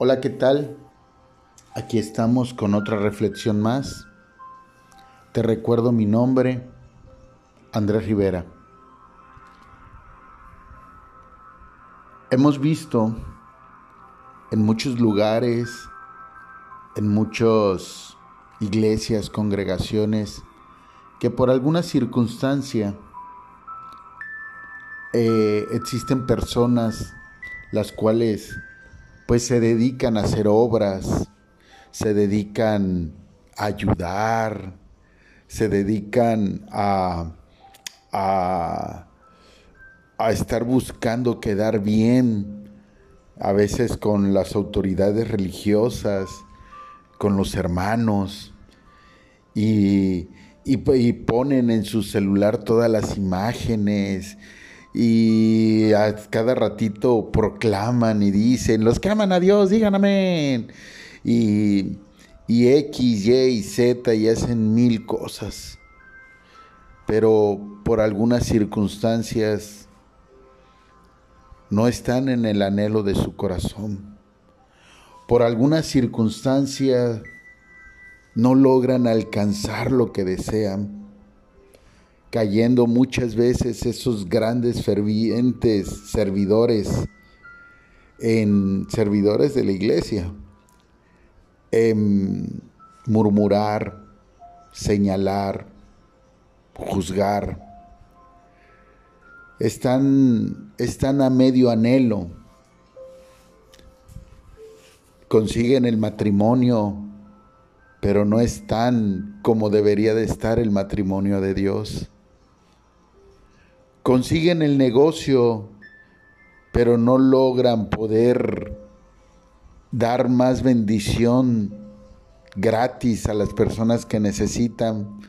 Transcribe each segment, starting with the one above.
Hola, ¿qué tal? Aquí estamos con otra reflexión más. Te recuerdo mi nombre, Andrés Rivera. Hemos visto en muchos lugares, en muchas iglesias, congregaciones, que por alguna circunstancia eh, existen personas las cuales pues se dedican a hacer obras, se dedican a ayudar, se dedican a, a, a estar buscando quedar bien, a veces con las autoridades religiosas, con los hermanos, y, y, ponen en su celular todas las imágenes y a cada ratito proclaman y dicen, los que aman a Dios, digan amén. Y, y X, Y y Z y hacen mil cosas. Pero por algunas circunstancias no están en el anhelo de su corazón. Por algunas circunstancias no logran alcanzar lo que desean cayendo muchas veces esos grandes fervientes servidores en servidores de la iglesia, en murmurar, señalar, juzgar. Están, están a medio anhelo, consiguen el matrimonio, pero no están como debería de estar el matrimonio de Dios consiguen el negocio, pero no logran poder dar más bendición gratis a las personas que necesitan,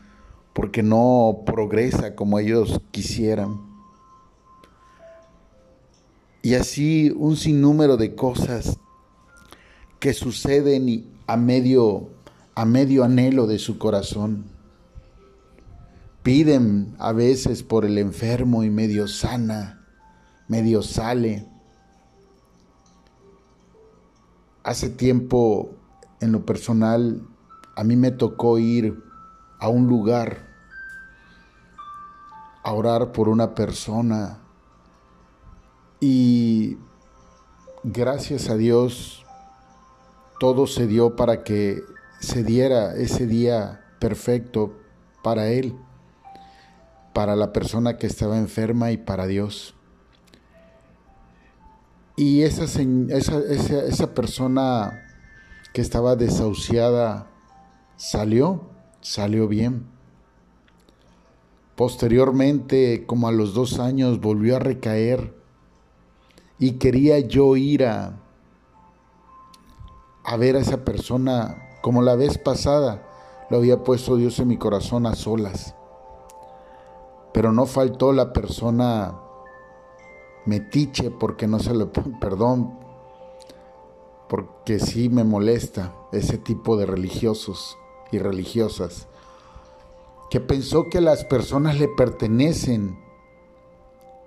porque no progresa como ellos quisieran. Y así un sinnúmero de cosas que suceden a medio, a medio anhelo de su corazón. Piden a veces por el enfermo y medio sana, medio sale. Hace tiempo, en lo personal, a mí me tocó ir a un lugar a orar por una persona y gracias a Dios todo se dio para que se diera ese día perfecto para él para la persona que estaba enferma y para Dios. Y esa, esa, esa, persona que estaba desahuciada salió, salió bien. Posteriormente, como a los dos años, volvió a recaer y quería yo ir a, a ver a esa persona como la vez pasada lo había puesto Dios en mi corazón a solas pero no faltó la persona metiche porque no se le perdón porque sí me molesta ese tipo de religiosos y religiosas que pensó que las personas le pertenecen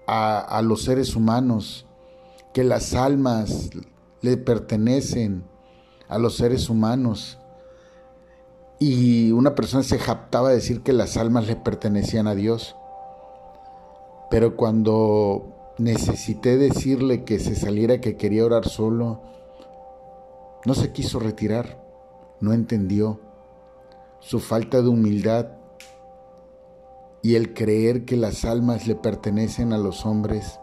a, a los seres humanos que las almas le pertenecen a los seres humanos. Y una persona se japtaba de decir que las almas le pertenecían a Dios pero cuando necesité decirle que se saliera, que quería orar solo, no se quiso retirar, no entendió su falta de humildad y el creer que las almas le pertenecen a los hombres,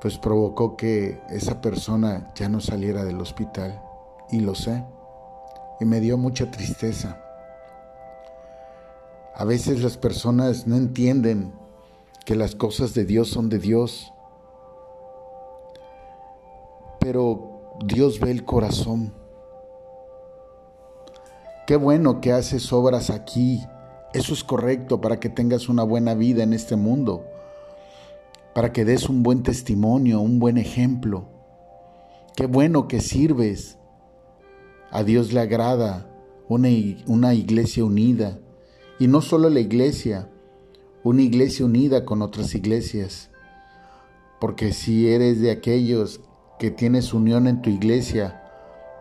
pues provocó que esa persona ya no saliera del hospital. Y lo sé. Y me dio mucha tristeza. A veces las personas no entienden que las cosas de Dios son de Dios, pero Dios ve el corazón. Qué bueno que haces obras aquí. Eso es correcto para que tengas una buena vida en este mundo, para que des un buen testimonio, un buen ejemplo. Qué bueno que sirves. A Dios le agrada una, una iglesia unida y no solo la iglesia, una iglesia unida con otras iglesias. Porque si eres de aquellos que tienes unión en tu iglesia,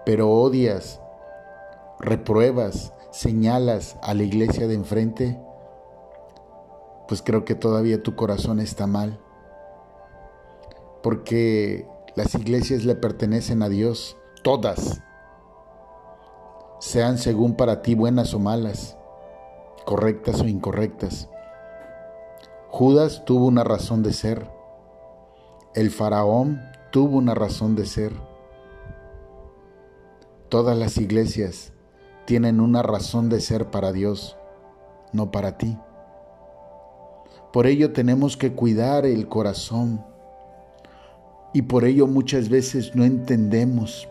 pero odias, repruebas, señalas a la iglesia de enfrente, pues creo que todavía tu corazón está mal. Porque las iglesias le pertenecen a Dios, todas, sean según para ti buenas o malas, correctas o incorrectas. Judas tuvo una razón de ser. El faraón tuvo una razón de ser. Todas las iglesias tienen una razón de ser para Dios, no para ti. Por ello tenemos que cuidar el corazón y por ello muchas veces no entendemos.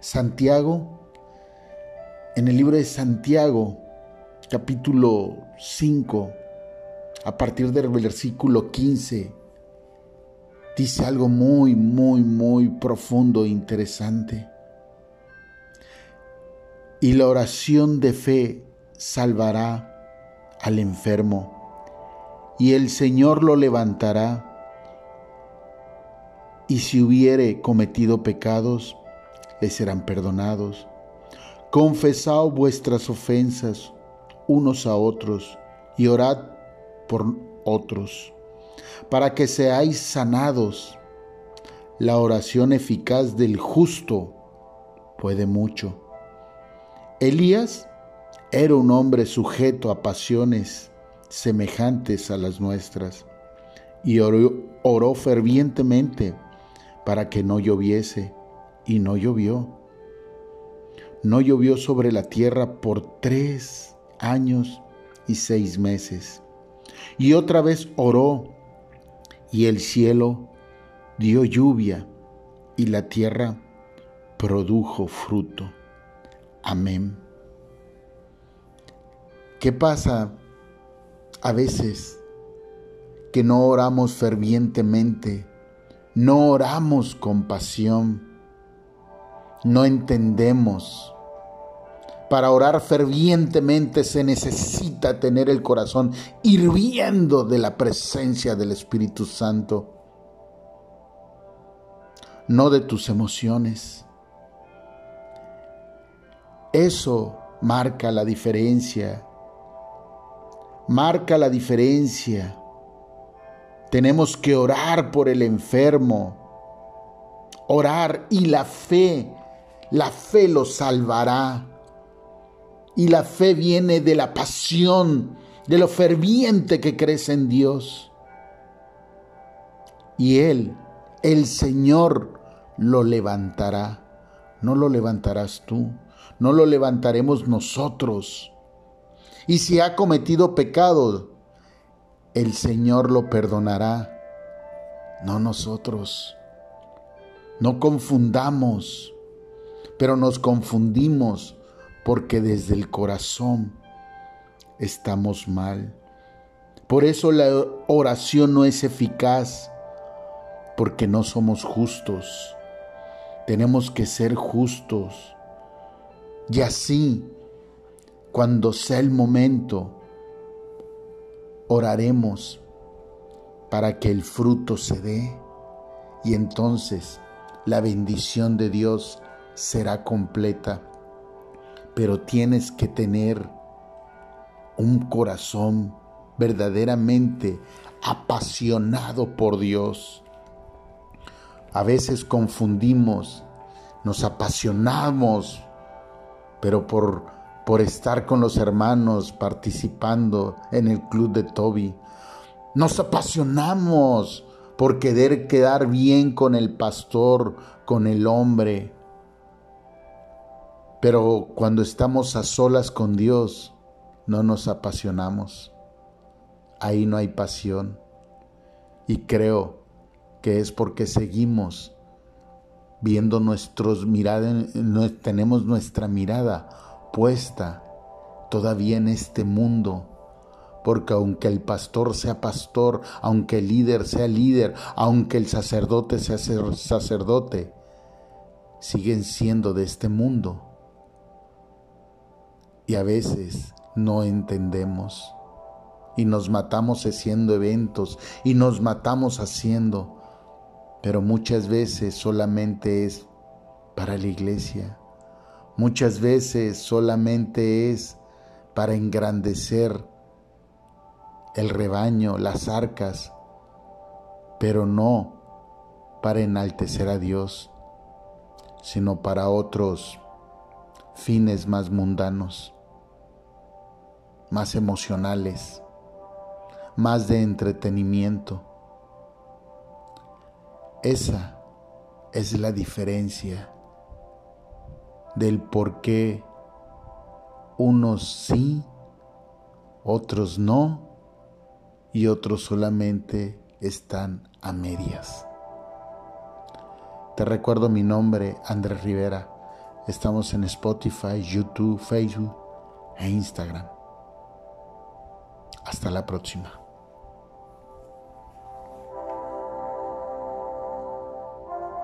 Santiago, en el libro de Santiago, capítulo 5, a partir del versículo 15, dice algo muy, muy, muy profundo e interesante. Y la oración de fe salvará al enfermo, y el Señor lo levantará. Y si hubiere cometido pecados, le serán perdonados. Confesad vuestras ofensas unos a otros y orad por otros, para que seáis sanados. La oración eficaz del justo puede mucho. Elías era un hombre sujeto a pasiones semejantes a las nuestras y oró, oró fervientemente para que no lloviese y no llovió. No llovió sobre la tierra por tres años y seis meses. Y otra vez oró y el cielo dio lluvia y la tierra produjo fruto. Amén. ¿Qué pasa a veces que no oramos fervientemente, no oramos con pasión, no entendemos? Para orar fervientemente se necesita tener el corazón hirviendo de la presencia del Espíritu Santo, no de tus emociones. Eso marca la diferencia. Marca la diferencia. Tenemos que orar por el enfermo. Orar y la fe, la fe lo salvará. Y la fe viene de la pasión, de lo ferviente que crece en Dios. Y Él, el Señor, lo levantará. No lo levantarás tú, no lo levantaremos nosotros. Y si ha cometido pecado, el Señor lo perdonará, no nosotros. No confundamos, pero nos confundimos porque desde el corazón estamos mal. Por eso la oración no es eficaz, porque no somos justos. Tenemos que ser justos. Y así, cuando sea el momento, oraremos para que el fruto se dé y entonces la bendición de Dios será completa pero tienes que tener un corazón verdaderamente apasionado por Dios. A veces confundimos, nos apasionamos, pero por, por estar con los hermanos participando en el club de Toby. Nos apasionamos por querer quedar bien con el pastor, con el hombre. Pero cuando estamos a solas con Dios, no nos apasionamos. Ahí no hay pasión. Y creo que es porque seguimos viendo nuestros miradas, tenemos nuestra mirada puesta todavía en este mundo. Porque aunque el pastor sea pastor, aunque el líder sea líder, aunque el sacerdote sea sacerdote, siguen siendo de este mundo y a veces no entendemos. Y nos matamos haciendo eventos y nos matamos haciendo, pero muchas veces solamente es para la iglesia, muchas veces solamente es para engrandecer el rebaño, las arcas, pero no para enaltecer a Dios, sino para otros fines más mundanos, más emocionales, más de entretenimiento. Esa es la diferencia del por qué unos sí, otros no y otros solamente están a medias. Te recuerdo mi nombre, Andrés Rivera. Estamos en Spotify, YouTube, Facebook e Instagram. Hasta la próxima.